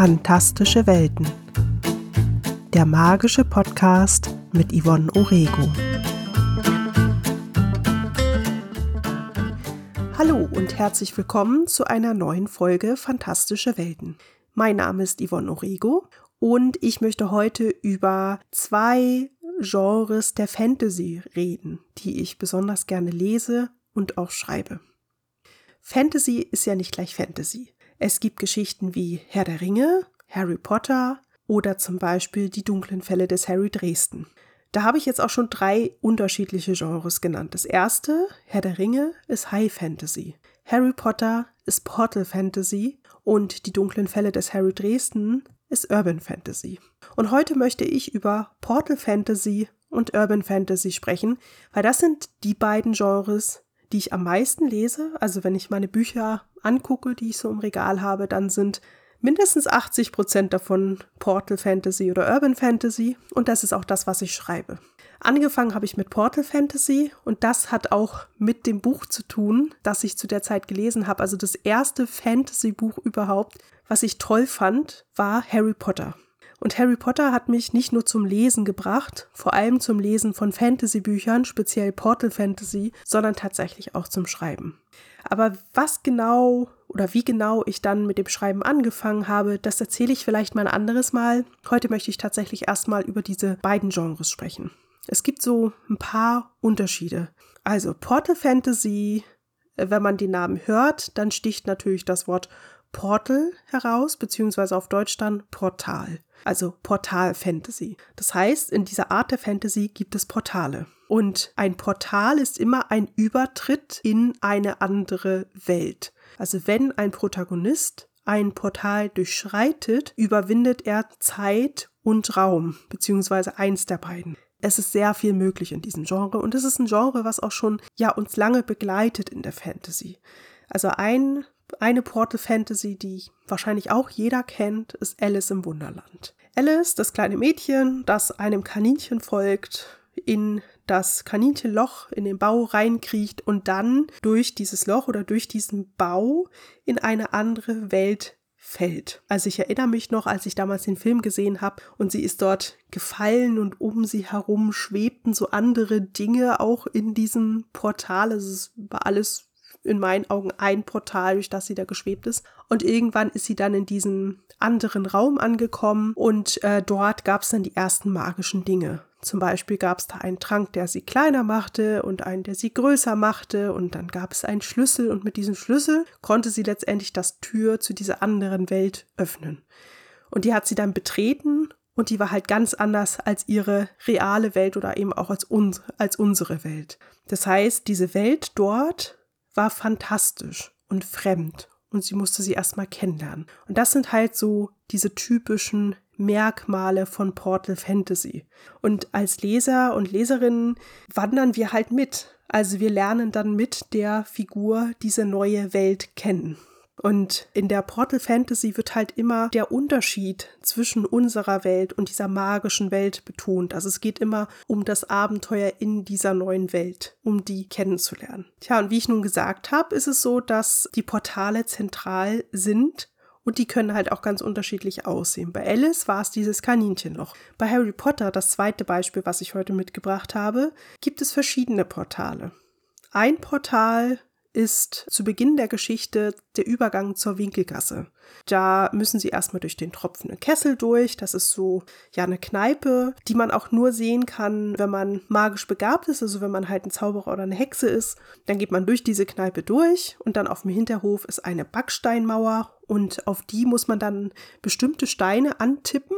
Fantastische Welten. Der magische Podcast mit Yvonne Orego. Hallo und herzlich willkommen zu einer neuen Folge Fantastische Welten. Mein Name ist Yvonne Orego und ich möchte heute über zwei Genres der Fantasy reden, die ich besonders gerne lese und auch schreibe. Fantasy ist ja nicht gleich Fantasy. Es gibt Geschichten wie Herr der Ringe, Harry Potter oder zum Beispiel Die dunklen Fälle des Harry Dresden. Da habe ich jetzt auch schon drei unterschiedliche Genres genannt. Das erste, Herr der Ringe, ist High Fantasy. Harry Potter ist Portal Fantasy und Die dunklen Fälle des Harry Dresden ist Urban Fantasy. Und heute möchte ich über Portal Fantasy und Urban Fantasy sprechen, weil das sind die beiden Genres, die ich am meisten lese. Also wenn ich meine Bücher angucke, die ich so im Regal habe, dann sind mindestens 80 Prozent davon Portal Fantasy oder Urban Fantasy und das ist auch das, was ich schreibe. Angefangen habe ich mit Portal Fantasy und das hat auch mit dem Buch zu tun, das ich zu der Zeit gelesen habe. Also das erste Fantasy-Buch überhaupt, was ich toll fand, war Harry Potter. Und Harry Potter hat mich nicht nur zum Lesen gebracht, vor allem zum Lesen von Fantasy-Büchern, speziell Portal Fantasy, sondern tatsächlich auch zum Schreiben. Aber was genau oder wie genau ich dann mit dem Schreiben angefangen habe, das erzähle ich vielleicht mal ein anderes Mal. Heute möchte ich tatsächlich erstmal über diese beiden Genres sprechen. Es gibt so ein paar Unterschiede. Also Portal Fantasy, wenn man den Namen hört, dann sticht natürlich das Wort Portal heraus, beziehungsweise auf Deutsch dann Portal also Portal-Fantasy. Das heißt, in dieser Art der Fantasy gibt es Portale. Und ein Portal ist immer ein Übertritt in eine andere Welt. Also wenn ein Protagonist ein Portal durchschreitet, überwindet er Zeit und Raum, beziehungsweise eins der beiden. Es ist sehr viel möglich in diesem Genre und es ist ein Genre, was auch schon ja uns lange begleitet in der Fantasy. Also ein eine Portal Fantasy, die wahrscheinlich auch jeder kennt, ist Alice im Wunderland. Alice, das kleine Mädchen, das einem Kaninchen folgt, in das Kaninchenloch in den Bau reinkriecht und dann durch dieses Loch oder durch diesen Bau in eine andere Welt fällt. Also ich erinnere mich noch, als ich damals den Film gesehen habe und sie ist dort gefallen und um sie herum schwebten so andere Dinge auch in diesem Portal. Also es war alles in meinen Augen ein Portal, durch das sie da geschwebt ist. Und irgendwann ist sie dann in diesem anderen Raum angekommen und äh, dort gab es dann die ersten magischen Dinge. Zum Beispiel gab es da einen Trank, der sie kleiner machte und einen, der sie größer machte. Und dann gab es einen Schlüssel und mit diesem Schlüssel konnte sie letztendlich das Tür zu dieser anderen Welt öffnen. Und die hat sie dann betreten und die war halt ganz anders als ihre reale Welt oder eben auch als, uns, als unsere Welt. Das heißt, diese Welt dort war fantastisch und fremd und sie musste sie erstmal kennenlernen. Und das sind halt so diese typischen Merkmale von Portal Fantasy. Und als Leser und Leserinnen wandern wir halt mit. Also wir lernen dann mit der Figur diese neue Welt kennen. Und in der Portal Fantasy wird halt immer der Unterschied zwischen unserer Welt und dieser magischen Welt betont. Also es geht immer um das Abenteuer in dieser neuen Welt, um die kennenzulernen. Tja, und wie ich nun gesagt habe, ist es so, dass die Portale zentral sind und die können halt auch ganz unterschiedlich aussehen. Bei Alice war es dieses Kaninchenloch. Bei Harry Potter, das zweite Beispiel, was ich heute mitgebracht habe, gibt es verschiedene Portale. Ein Portal ist zu Beginn der Geschichte der Übergang zur Winkelgasse. Da müssen sie erstmal durch den tropfenden Kessel durch. Das ist so, ja, eine Kneipe, die man auch nur sehen kann, wenn man magisch begabt ist, also wenn man halt ein Zauberer oder eine Hexe ist. Dann geht man durch diese Kneipe durch und dann auf dem Hinterhof ist eine Backsteinmauer und auf die muss man dann bestimmte Steine antippen,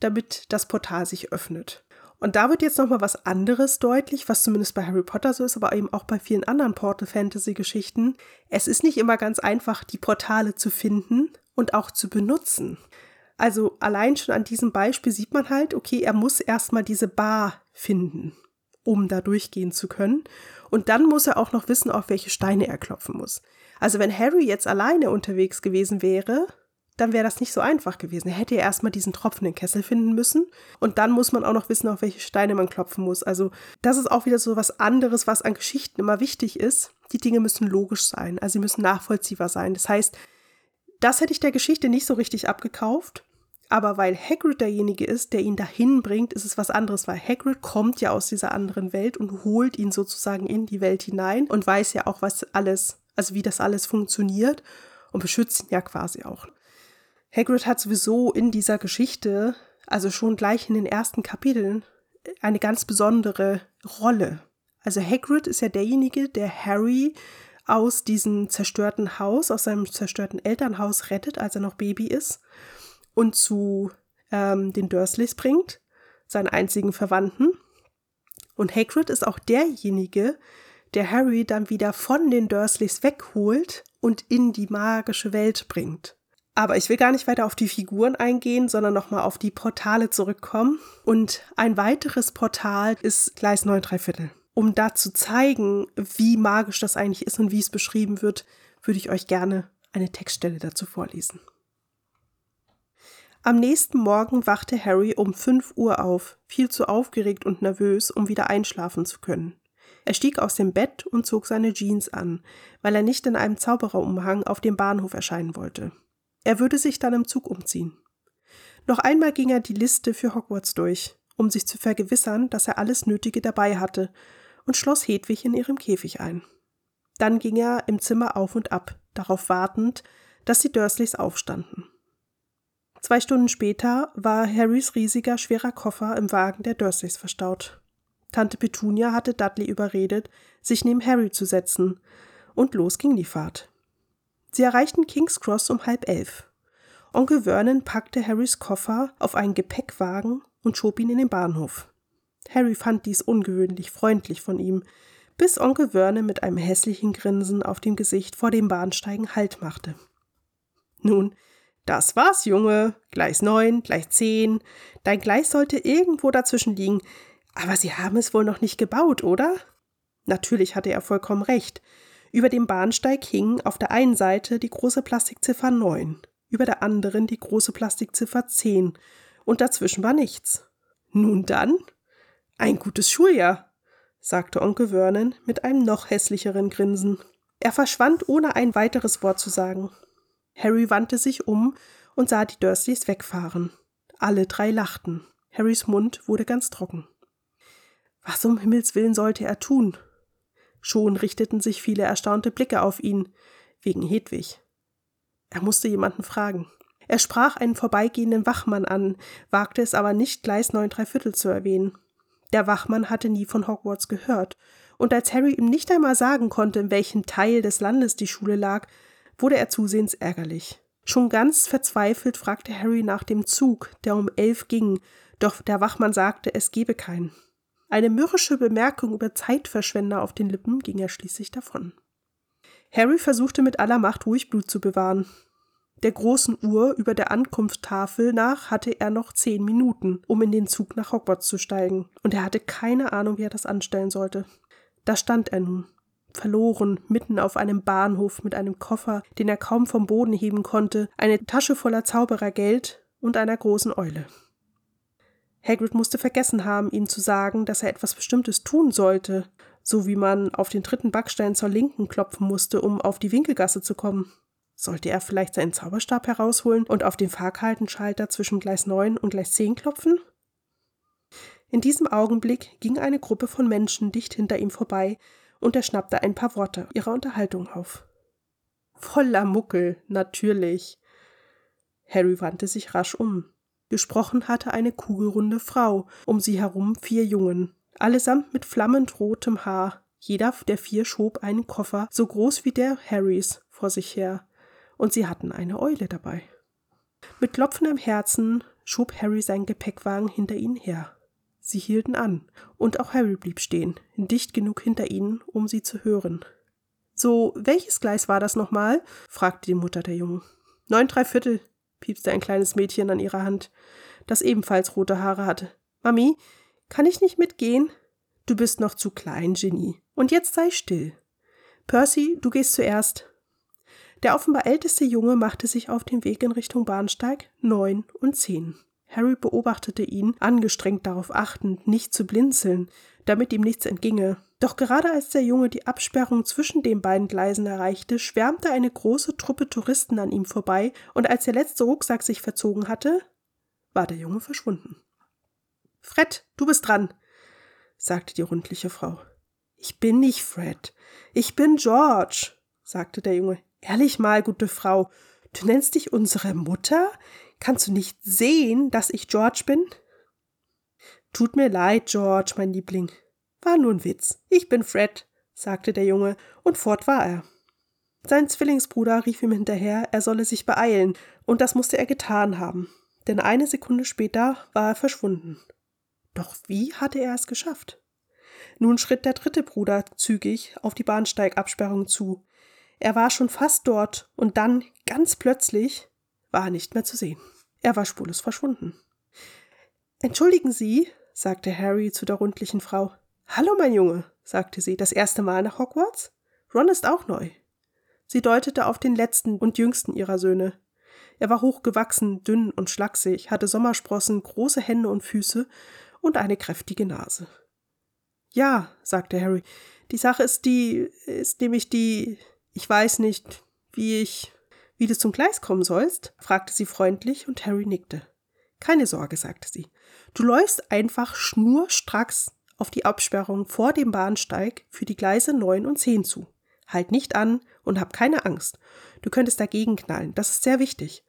damit das Portal sich öffnet. Und da wird jetzt nochmal was anderes deutlich, was zumindest bei Harry Potter so ist, aber eben auch bei vielen anderen Portal Fantasy Geschichten. Es ist nicht immer ganz einfach, die Portale zu finden und auch zu benutzen. Also allein schon an diesem Beispiel sieht man halt, okay, er muss erstmal diese Bar finden, um da durchgehen zu können. Und dann muss er auch noch wissen, auf welche Steine er klopfen muss. Also wenn Harry jetzt alleine unterwegs gewesen wäre, dann wäre das nicht so einfach gewesen. Er hätte ja erstmal diesen tropfenden Kessel finden müssen und dann muss man auch noch wissen, auf welche Steine man klopfen muss. Also das ist auch wieder so was anderes, was an Geschichten immer wichtig ist. Die Dinge müssen logisch sein, also sie müssen nachvollziehbar sein. Das heißt, Das hätte ich der Geschichte nicht so richtig abgekauft. Aber weil Hagrid derjenige ist, der ihn dahin bringt, ist es was anderes, weil Hagrid kommt ja aus dieser anderen Welt und holt ihn sozusagen in die Welt hinein und weiß ja auch, was alles, also wie das alles funktioniert und beschützt ihn ja quasi auch. Hagrid hat sowieso in dieser Geschichte, also schon gleich in den ersten Kapiteln, eine ganz besondere Rolle. Also Hagrid ist ja derjenige, der Harry aus diesem zerstörten Haus, aus seinem zerstörten Elternhaus rettet, als er noch Baby ist und zu ähm, den Dursleys bringt, seinen einzigen Verwandten. Und Hagrid ist auch derjenige, der Harry dann wieder von den Dursleys wegholt und in die magische Welt bringt. Aber ich will gar nicht weiter auf die Figuren eingehen, sondern nochmal auf die Portale zurückkommen. Und ein weiteres Portal ist Gleis 9 3 Viertel. Um da zu zeigen, wie magisch das eigentlich ist und wie es beschrieben wird, würde ich euch gerne eine Textstelle dazu vorlesen. Am nächsten Morgen wachte Harry um 5 Uhr auf, viel zu aufgeregt und nervös, um wieder einschlafen zu können. Er stieg aus dem Bett und zog seine Jeans an, weil er nicht in einem Zaubererumhang auf dem Bahnhof erscheinen wollte. Er würde sich dann im Zug umziehen. Noch einmal ging er die Liste für Hogwarts durch, um sich zu vergewissern, dass er alles Nötige dabei hatte, und schloss Hedwig in ihrem Käfig ein. Dann ging er im Zimmer auf und ab, darauf wartend, dass die Dursleys aufstanden. Zwei Stunden später war Harrys riesiger, schwerer Koffer im Wagen der Dursleys verstaut. Tante Petunia hatte Dudley überredet, sich neben Harry zu setzen, und los ging die Fahrt. Sie erreichten King's Cross um halb elf. Onkel Vernon packte Harrys Koffer auf einen Gepäckwagen und schob ihn in den Bahnhof. Harry fand dies ungewöhnlich freundlich von ihm, bis Onkel Vernon mit einem hässlichen Grinsen auf dem Gesicht vor dem Bahnsteigen Halt machte. Nun, das war's, Junge. Gleis neun, Gleis zehn. Dein Gleis sollte irgendwo dazwischen liegen. Aber Sie haben es wohl noch nicht gebaut, oder? Natürlich hatte er vollkommen recht. Über dem Bahnsteig hing auf der einen Seite die große Plastikziffer 9, über der anderen die große Plastikziffer 10 und dazwischen war nichts. Nun dann? Ein gutes Schuljahr, sagte Onkel Vernon mit einem noch hässlicheren Grinsen. Er verschwand, ohne ein weiteres Wort zu sagen. Harry wandte sich um und sah die Dursleys wegfahren. Alle drei lachten. Harrys Mund wurde ganz trocken. Was um Himmels willen sollte er tun? Schon richteten sich viele erstaunte Blicke auf ihn, wegen Hedwig. Er musste jemanden fragen. Er sprach einen vorbeigehenden Wachmann an, wagte es aber nicht, Gleis neun Viertel zu erwähnen. Der Wachmann hatte nie von Hogwarts gehört, und als Harry ihm nicht einmal sagen konnte, in welchem Teil des Landes die Schule lag, wurde er zusehends ärgerlich. Schon ganz verzweifelt fragte Harry nach dem Zug, der um elf ging, doch der Wachmann sagte, es gebe keinen. Eine mürrische Bemerkung über Zeitverschwender auf den Lippen ging er schließlich davon. Harry versuchte mit aller Macht ruhig Blut zu bewahren. Der großen Uhr über der Ankunftstafel nach hatte er noch zehn Minuten, um in den Zug nach Hogwarts zu steigen, und er hatte keine Ahnung, wie er das anstellen sollte. Da stand er nun, verloren, mitten auf einem Bahnhof mit einem Koffer, den er kaum vom Boden heben konnte, eine Tasche voller Zauberergeld und einer großen Eule. Hagrid musste vergessen haben, ihm zu sagen, dass er etwas Bestimmtes tun sollte, so wie man auf den dritten Backstein zur Linken klopfen musste, um auf die Winkelgasse zu kommen. Sollte er vielleicht seinen Zauberstab herausholen und auf den Fahrkartenschalter zwischen Gleis 9 und Gleis 10 klopfen? In diesem Augenblick ging eine Gruppe von Menschen dicht hinter ihm vorbei, und er schnappte ein paar Worte ihrer Unterhaltung auf. Voller Muckel, natürlich. Harry wandte sich rasch um. Gesprochen hatte eine kugelrunde Frau, um sie herum vier Jungen, allesamt mit flammend rotem Haar. Jeder der vier schob einen Koffer, so groß wie der Harrys, vor sich her, und sie hatten eine Eule dabei. Mit klopfendem Herzen schob Harry seinen Gepäckwagen hinter ihnen her. Sie hielten an, und auch Harry blieb stehen, dicht genug hinter ihnen, um sie zu hören. So, welches Gleis war das nochmal? fragte die Mutter der Jungen. Neun drei Viertel, piepste ein kleines Mädchen an ihrer Hand, das ebenfalls rote Haare hatte. Mami, kann ich nicht mitgehen? Du bist noch zu klein, Genie. Und jetzt sei still. Percy, du gehst zuerst. Der offenbar älteste Junge machte sich auf den Weg in Richtung Bahnsteig neun und zehn. Harry beobachtete ihn, angestrengt darauf achtend, nicht zu blinzeln, damit ihm nichts entginge. Doch gerade als der Junge die Absperrung zwischen den beiden Gleisen erreichte, schwärmte eine große Truppe Touristen an ihm vorbei, und als der letzte Rucksack sich verzogen hatte, war der Junge verschwunden. Fred, du bist dran, sagte die rundliche Frau. Ich bin nicht Fred, ich bin George, sagte der Junge. Ehrlich mal, gute Frau, du nennst dich unsere Mutter? Kannst du nicht sehen, dass ich George bin? Tut mir leid, George, mein Liebling. War nur ein Witz. Ich bin Fred, sagte der Junge, und fort war er. Sein Zwillingsbruder rief ihm hinterher, er solle sich beeilen, und das musste er getan haben, denn eine Sekunde später war er verschwunden. Doch wie hatte er es geschafft? Nun schritt der dritte Bruder zügig auf die Bahnsteigabsperrung zu. Er war schon fast dort, und dann, ganz plötzlich, war nicht mehr zu sehen. Er war spurlos verschwunden. Entschuldigen Sie, sagte Harry zu der rundlichen Frau. Hallo, mein Junge, sagte sie, das erste Mal nach Hogwarts? Ron ist auch neu. Sie deutete auf den letzten und jüngsten ihrer Söhne. Er war hochgewachsen, dünn und schlaksig, hatte Sommersprossen, große Hände und Füße und eine kräftige Nase. Ja, sagte Harry, die Sache ist die, ist nämlich die, ich weiß nicht, wie ich wie du zum Gleis kommen sollst? fragte sie freundlich und Harry nickte. Keine Sorge, sagte sie. Du läufst einfach schnurstracks auf die Absperrung vor dem Bahnsteig für die Gleise 9 und 10 zu. Halt nicht an und hab keine Angst. Du könntest dagegen knallen, das ist sehr wichtig.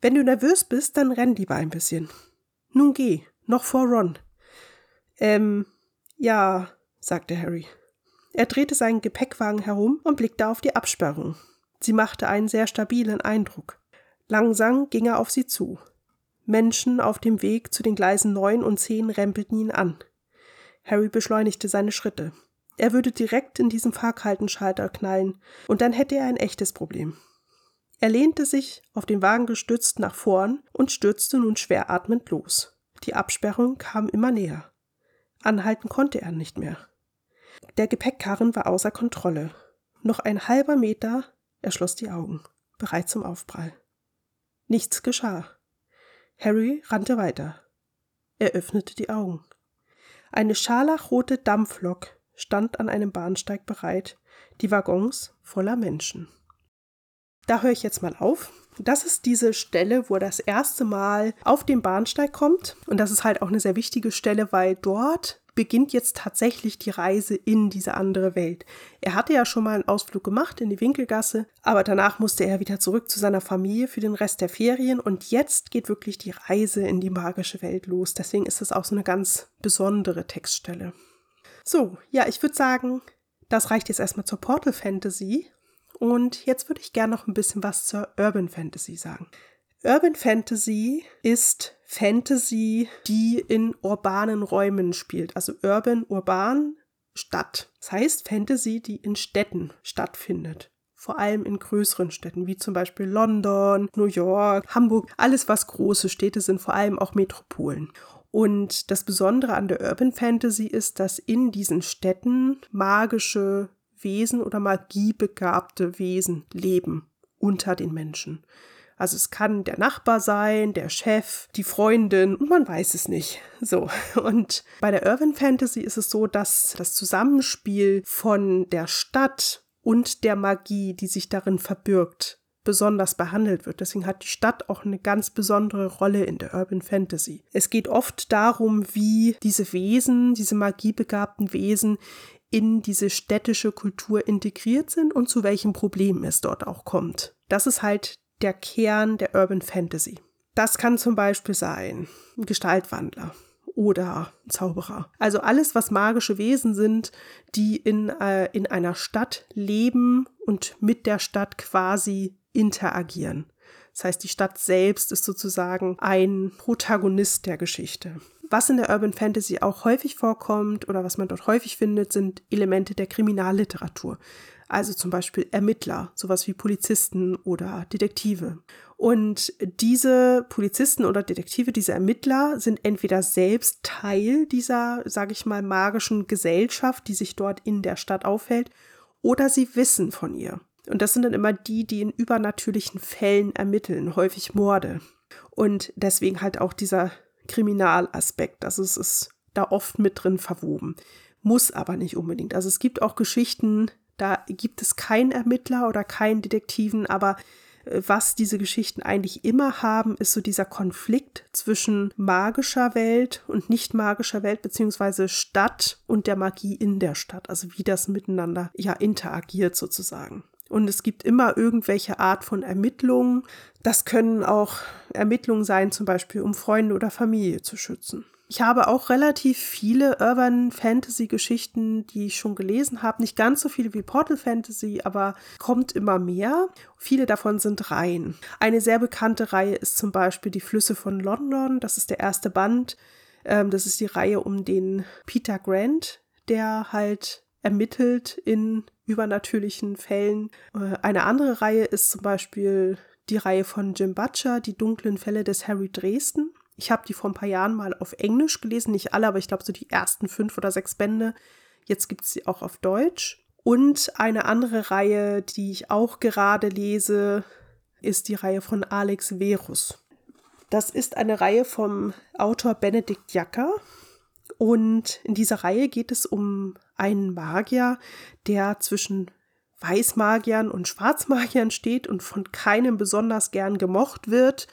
Wenn du nervös bist, dann renn lieber ein bisschen. Nun geh, noch vor Ron. Ähm, ja, sagte Harry. Er drehte seinen Gepäckwagen herum und blickte auf die Absperrung. Sie machte einen sehr stabilen Eindruck. Langsam ging er auf sie zu. Menschen auf dem Weg zu den Gleisen 9 und 10 rempelten ihn an. Harry beschleunigte seine Schritte. Er würde direkt in diesen Fahrkartenschalter knallen, und dann hätte er ein echtes Problem. Er lehnte sich, auf den Wagen gestützt, nach vorn und stürzte nun schwer atmend los. Die Absperrung kam immer näher. Anhalten konnte er nicht mehr. Der Gepäckkarren war außer Kontrolle. Noch ein halber Meter, er schloss die Augen, bereit zum Aufprall. Nichts geschah. Harry rannte weiter. Er öffnete die Augen. Eine scharlachrote Dampflok stand an einem Bahnsteig bereit, die Waggons voller Menschen. Da höre ich jetzt mal auf. Das ist diese Stelle, wo er das erste Mal auf den Bahnsteig kommt. Und das ist halt auch eine sehr wichtige Stelle, weil dort beginnt jetzt tatsächlich die Reise in diese andere Welt. Er hatte ja schon mal einen Ausflug gemacht in die Winkelgasse, aber danach musste er wieder zurück zu seiner Familie für den Rest der Ferien und jetzt geht wirklich die Reise in die magische Welt los. Deswegen ist das auch so eine ganz besondere Textstelle. So, ja, ich würde sagen, das reicht jetzt erstmal zur Portal Fantasy und jetzt würde ich gerne noch ein bisschen was zur Urban Fantasy sagen. Urban Fantasy ist Fantasy, die in urbanen Räumen spielt. Also urban, urban, Stadt. Das heißt Fantasy, die in Städten stattfindet. Vor allem in größeren Städten, wie zum Beispiel London, New York, Hamburg. Alles, was große Städte sind, vor allem auch Metropolen. Und das Besondere an der Urban Fantasy ist, dass in diesen Städten magische Wesen oder magiebegabte Wesen leben unter den Menschen. Also es kann der Nachbar sein, der Chef, die Freundin und man weiß es nicht. So. Und bei der Urban Fantasy ist es so, dass das Zusammenspiel von der Stadt und der Magie, die sich darin verbirgt, besonders behandelt wird. Deswegen hat die Stadt auch eine ganz besondere Rolle in der Urban Fantasy. Es geht oft darum, wie diese Wesen, diese magiebegabten Wesen in diese städtische Kultur integriert sind und zu welchen Problemen es dort auch kommt. Das ist halt der Kern der Urban Fantasy. Das kann zum Beispiel sein ein Gestaltwandler oder Zauberer. Also alles, was magische Wesen sind, die in, äh, in einer Stadt leben und mit der Stadt quasi interagieren. Das heißt, die Stadt selbst ist sozusagen ein Protagonist der Geschichte. Was in der Urban Fantasy auch häufig vorkommt oder was man dort häufig findet, sind Elemente der Kriminalliteratur. Also zum Beispiel Ermittler, sowas wie Polizisten oder Detektive. Und diese Polizisten oder Detektive, diese Ermittler sind entweder selbst Teil dieser, sage ich mal, magischen Gesellschaft, die sich dort in der Stadt aufhält, oder sie wissen von ihr. Und das sind dann immer die, die in übernatürlichen Fällen ermitteln, häufig Morde. Und deswegen halt auch dieser Kriminalaspekt. Also es ist da oft mit drin verwoben. Muss aber nicht unbedingt. Also es gibt auch Geschichten, da gibt es keinen Ermittler oder keinen Detektiven, aber äh, was diese Geschichten eigentlich immer haben, ist so dieser Konflikt zwischen magischer Welt und nicht magischer Welt, beziehungsweise Stadt und der Magie in der Stadt. Also wie das miteinander ja interagiert sozusagen. Und es gibt immer irgendwelche Art von Ermittlungen. Das können auch Ermittlungen sein, zum Beispiel um Freunde oder Familie zu schützen. Ich habe auch relativ viele Urban Fantasy Geschichten, die ich schon gelesen habe. Nicht ganz so viele wie Portal Fantasy, aber kommt immer mehr. Viele davon sind Reihen. Eine sehr bekannte Reihe ist zum Beispiel Die Flüsse von London. Das ist der erste Band. Ähm, das ist die Reihe um den Peter Grant, der halt ermittelt in übernatürlichen Fällen. Äh, eine andere Reihe ist zum Beispiel die Reihe von Jim Butcher, Die dunklen Fälle des Harry Dresden. Ich habe die vor ein paar Jahren mal auf Englisch gelesen, nicht alle, aber ich glaube so die ersten fünf oder sechs Bände. Jetzt gibt es sie auch auf Deutsch. Und eine andere Reihe, die ich auch gerade lese, ist die Reihe von Alex Verus. Das ist eine Reihe vom Autor Benedikt Jacker. Und in dieser Reihe geht es um einen Magier, der zwischen Weißmagiern und Schwarzmagiern steht und von keinem besonders gern gemocht wird.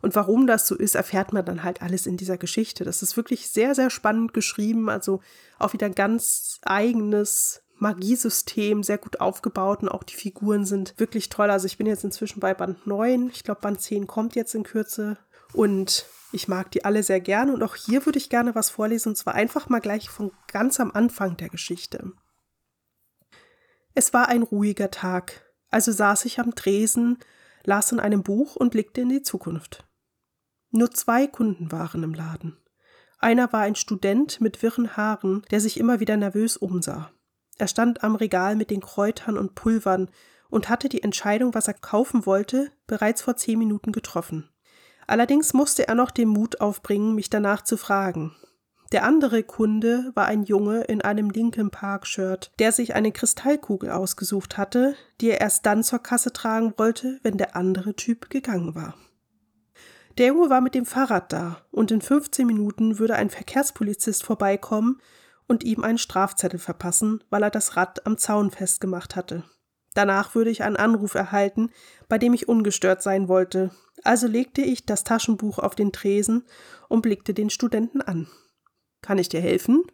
Und warum das so ist, erfährt man dann halt alles in dieser Geschichte. Das ist wirklich sehr, sehr spannend geschrieben. Also auch wieder ein ganz eigenes Magiesystem, sehr gut aufgebaut und auch die Figuren sind wirklich toll. Also ich bin jetzt inzwischen bei Band 9. Ich glaube, Band 10 kommt jetzt in Kürze. Und ich mag die alle sehr gerne und auch hier würde ich gerne was vorlesen und zwar einfach mal gleich von ganz am Anfang der Geschichte. Es war ein ruhiger Tag, also saß ich am Tresen, las in einem Buch und blickte in die Zukunft. Nur zwei Kunden waren im Laden. Einer war ein Student mit wirren Haaren, der sich immer wieder nervös umsah. Er stand am Regal mit den Kräutern und Pulvern und hatte die Entscheidung, was er kaufen wollte, bereits vor zehn Minuten getroffen. Allerdings musste er noch den Mut aufbringen, mich danach zu fragen. Der andere Kunde war ein Junge in einem Linkin Park der sich eine Kristallkugel ausgesucht hatte, die er erst dann zur Kasse tragen wollte, wenn der andere Typ gegangen war. Der Junge war mit dem Fahrrad da, und in 15 Minuten würde ein Verkehrspolizist vorbeikommen und ihm einen Strafzettel verpassen, weil er das Rad am Zaun festgemacht hatte. Danach würde ich einen Anruf erhalten, bei dem ich ungestört sein wollte, also legte ich das Taschenbuch auf den Tresen und blickte den Studenten an. Kann ich dir helfen?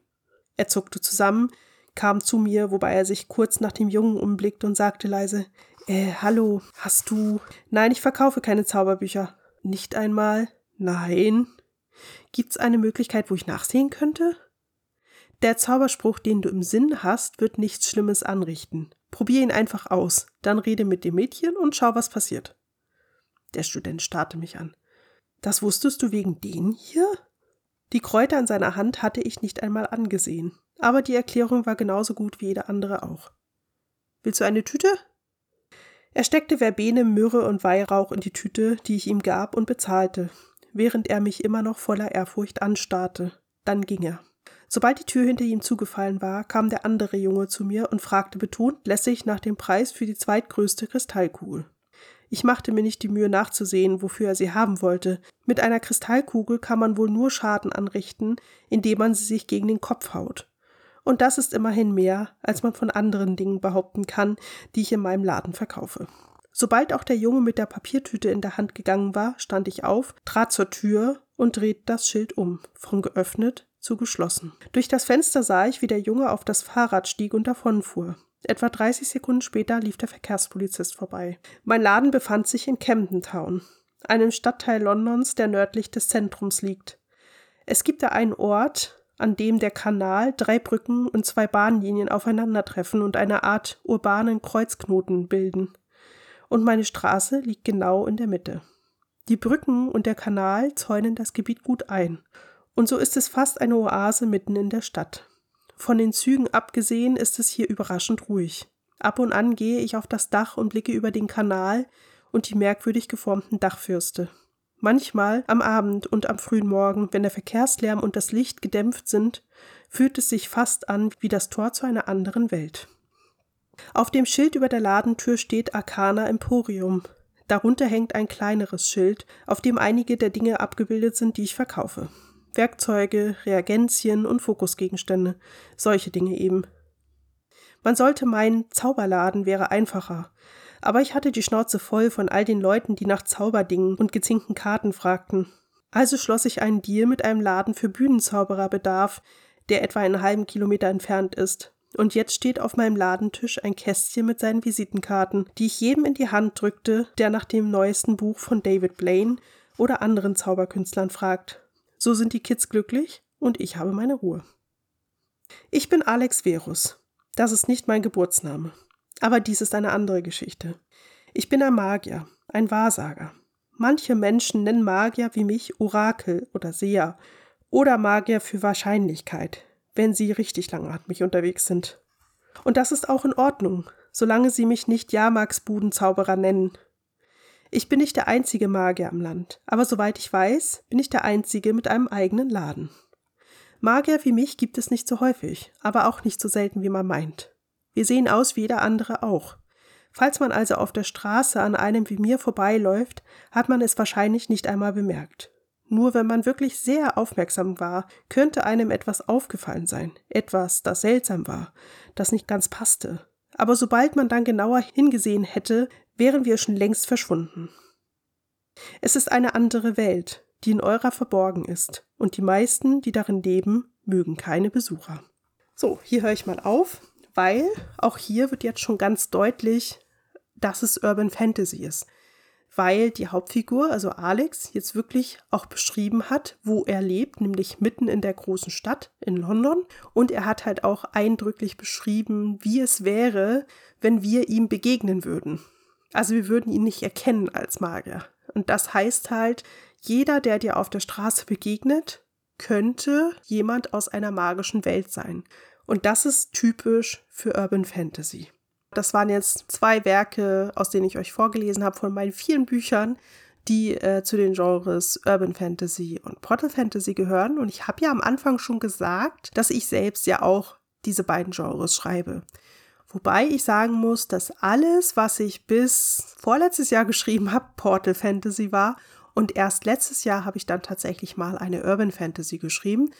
Er zuckte zusammen, kam zu mir, wobei er sich kurz nach dem Jungen umblickte und sagte leise Äh, hallo, hast du. Nein, ich verkaufe keine Zauberbücher. Nicht einmal. Nein. Gibt's eine Möglichkeit, wo ich nachsehen könnte? Der Zauberspruch, den du im Sinn hast, wird nichts Schlimmes anrichten. Probier ihn einfach aus, dann rede mit dem Mädchen und schau, was passiert. Der Student starrte mich an. Das wusstest du wegen den hier? Die Kräuter in seiner Hand hatte ich nicht einmal angesehen, aber die Erklärung war genauso gut wie jede andere auch. Willst du eine Tüte? Er steckte Verbene, Myrrhe und Weihrauch in die Tüte, die ich ihm gab, und bezahlte, während er mich immer noch voller Ehrfurcht anstarrte. Dann ging er. Sobald die Tür hinter ihm zugefallen war, kam der andere Junge zu mir und fragte betont lässig nach dem Preis für die zweitgrößte Kristallkugel. Ich machte mir nicht die Mühe nachzusehen, wofür er sie haben wollte. Mit einer Kristallkugel kann man wohl nur Schaden anrichten, indem man sie sich gegen den Kopf haut. Und das ist immerhin mehr, als man von anderen Dingen behaupten kann, die ich in meinem Laden verkaufe. Sobald auch der Junge mit der Papiertüte in der Hand gegangen war, stand ich auf, trat zur Tür und drehte das Schild um, von geöffnet zu geschlossen. Durch das Fenster sah ich, wie der Junge auf das Fahrrad stieg und davonfuhr. Etwa 30 Sekunden später lief der Verkehrspolizist vorbei. Mein Laden befand sich in Camden Town, einem Stadtteil Londons, der nördlich des Zentrums liegt. Es gibt da einen Ort, an dem der Kanal, drei Brücken und zwei Bahnlinien aufeinandertreffen und eine Art urbanen Kreuzknoten bilden. Und meine Straße liegt genau in der Mitte. Die Brücken und der Kanal zäunen das Gebiet gut ein. Und so ist es fast eine Oase mitten in der Stadt. Von den Zügen abgesehen ist es hier überraschend ruhig. Ab und an gehe ich auf das Dach und blicke über den Kanal und die merkwürdig geformten Dachfürste. Manchmal am Abend und am frühen Morgen, wenn der Verkehrslärm und das Licht gedämpft sind, fühlt es sich fast an wie das Tor zu einer anderen Welt. Auf dem Schild über der Ladentür steht Arcana Emporium. Darunter hängt ein kleineres Schild, auf dem einige der Dinge abgebildet sind, die ich verkaufe. Werkzeuge, Reagenzien und Fokusgegenstände. Solche Dinge eben. Man sollte meinen, Zauberladen wäre einfacher. Aber ich hatte die Schnauze voll von all den Leuten, die nach Zauberdingen und gezinkten Karten fragten. Also schloss ich einen Deal mit einem Laden für Bühnenzaubererbedarf, der etwa einen halben Kilometer entfernt ist. Und jetzt steht auf meinem Ladentisch ein Kästchen mit seinen Visitenkarten, die ich jedem in die Hand drückte, der nach dem neuesten Buch von David Blaine oder anderen Zauberkünstlern fragt. So sind die Kids glücklich und ich habe meine Ruhe. Ich bin Alex Verus. Das ist nicht mein Geburtsname. Aber dies ist eine andere Geschichte. Ich bin ein Magier, ein Wahrsager. Manche Menschen nennen Magier wie mich Orakel oder Seher oder Magier für Wahrscheinlichkeit, wenn sie richtig langatmig unterwegs sind. Und das ist auch in Ordnung, solange sie mich nicht Jahrmarksbudenzauberer nennen. Ich bin nicht der einzige Magier am Land, aber soweit ich weiß, bin ich der einzige mit einem eigenen Laden. Magier wie mich gibt es nicht so häufig, aber auch nicht so selten, wie man meint. Wir sehen aus wie jeder andere auch. Falls man also auf der Straße an einem wie mir vorbeiläuft, hat man es wahrscheinlich nicht einmal bemerkt. Nur wenn man wirklich sehr aufmerksam war, könnte einem etwas aufgefallen sein, etwas, das seltsam war, das nicht ganz passte. Aber sobald man dann genauer hingesehen hätte, wären wir schon längst verschwunden. Es ist eine andere Welt, die in eurer verborgen ist, und die meisten, die darin leben, mögen keine Besucher. So, hier höre ich mal auf, weil auch hier wird jetzt schon ganz deutlich, dass es Urban Fantasy ist weil die Hauptfigur, also Alex, jetzt wirklich auch beschrieben hat, wo er lebt, nämlich mitten in der großen Stadt in London. Und er hat halt auch eindrücklich beschrieben, wie es wäre, wenn wir ihm begegnen würden. Also wir würden ihn nicht erkennen als Magier. Und das heißt halt, jeder, der dir auf der Straße begegnet, könnte jemand aus einer magischen Welt sein. Und das ist typisch für Urban Fantasy. Das waren jetzt zwei Werke, aus denen ich euch vorgelesen habe von meinen vielen Büchern, die äh, zu den Genres Urban Fantasy und Portal Fantasy gehören. Und ich habe ja am Anfang schon gesagt, dass ich selbst ja auch diese beiden Genres schreibe. Wobei ich sagen muss, dass alles, was ich bis vorletztes Jahr geschrieben habe, Portal Fantasy war. Und erst letztes Jahr habe ich dann tatsächlich mal eine Urban Fantasy geschrieben.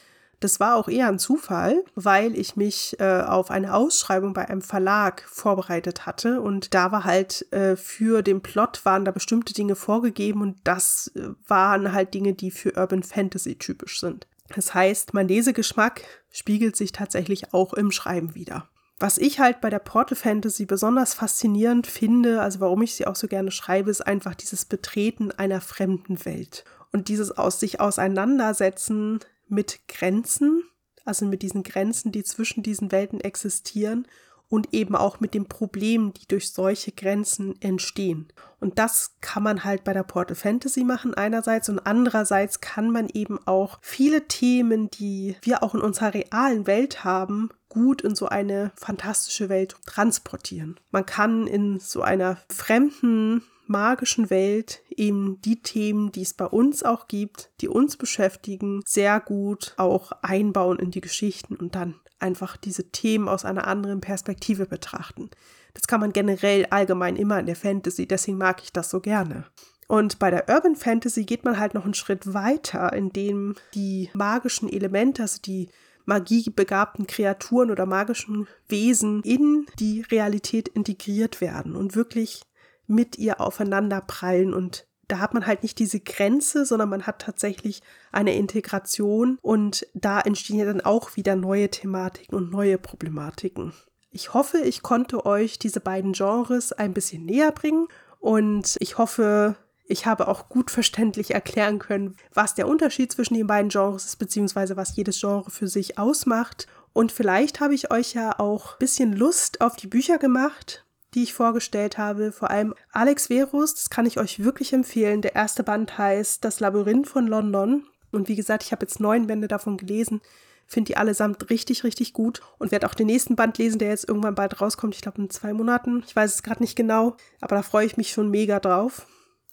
Das war auch eher ein Zufall, weil ich mich äh, auf eine Ausschreibung bei einem Verlag vorbereitet hatte und da war halt äh, für den Plot waren da bestimmte Dinge vorgegeben und das äh, waren halt Dinge, die für Urban Fantasy typisch sind. Das heißt, mein Lesegeschmack spiegelt sich tatsächlich auch im Schreiben wieder. Was ich halt bei der Portal Fantasy besonders faszinierend finde, also warum ich sie auch so gerne schreibe, ist einfach dieses Betreten einer fremden Welt und dieses aus sich auseinandersetzen mit Grenzen, also mit diesen Grenzen, die zwischen diesen Welten existieren und eben auch mit den Problemen, die durch solche Grenzen entstehen. Und das kann man halt bei der Portal Fantasy machen einerseits und andererseits kann man eben auch viele Themen, die wir auch in unserer realen Welt haben, gut in so eine fantastische Welt transportieren. Man kann in so einer fremden magischen Welt eben die Themen, die es bei uns auch gibt, die uns beschäftigen, sehr gut auch einbauen in die Geschichten und dann einfach diese Themen aus einer anderen Perspektive betrachten. Das kann man generell allgemein immer in der Fantasy, deswegen mag ich das so gerne. Und bei der Urban Fantasy geht man halt noch einen Schritt weiter, indem die magischen Elemente, also die magiebegabten Kreaturen oder magischen Wesen in die Realität integriert werden und wirklich mit ihr aufeinander prallen und da hat man halt nicht diese Grenze, sondern man hat tatsächlich eine Integration und da entstehen ja dann auch wieder neue Thematiken und neue Problematiken. Ich hoffe, ich konnte euch diese beiden Genres ein bisschen näher bringen und ich hoffe, ich habe auch gut verständlich erklären können, was der Unterschied zwischen den beiden Genres ist, beziehungsweise was jedes Genre für sich ausmacht. Und vielleicht habe ich euch ja auch ein bisschen Lust auf die Bücher gemacht, die ich vorgestellt habe. Vor allem Alex Verus, das kann ich euch wirklich empfehlen. Der erste Band heißt Das Labyrinth von London. Und wie gesagt, ich habe jetzt neun Bände davon gelesen. Finde die allesamt richtig, richtig gut und werde auch den nächsten Band lesen, der jetzt irgendwann bald rauskommt. Ich glaube in zwei Monaten. Ich weiß es gerade nicht genau, aber da freue ich mich schon mega drauf.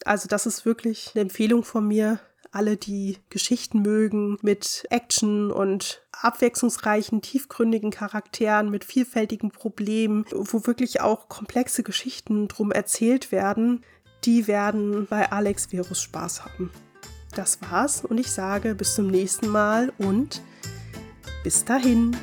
Also das ist wirklich eine Empfehlung von mir. Alle, die Geschichten mögen mit Action und abwechslungsreichen, tiefgründigen Charakteren mit vielfältigen Problemen, wo wirklich auch komplexe Geschichten drum erzählt werden, die werden bei Alex Virus Spaß haben. Das war's und ich sage bis zum nächsten Mal und bis dahin.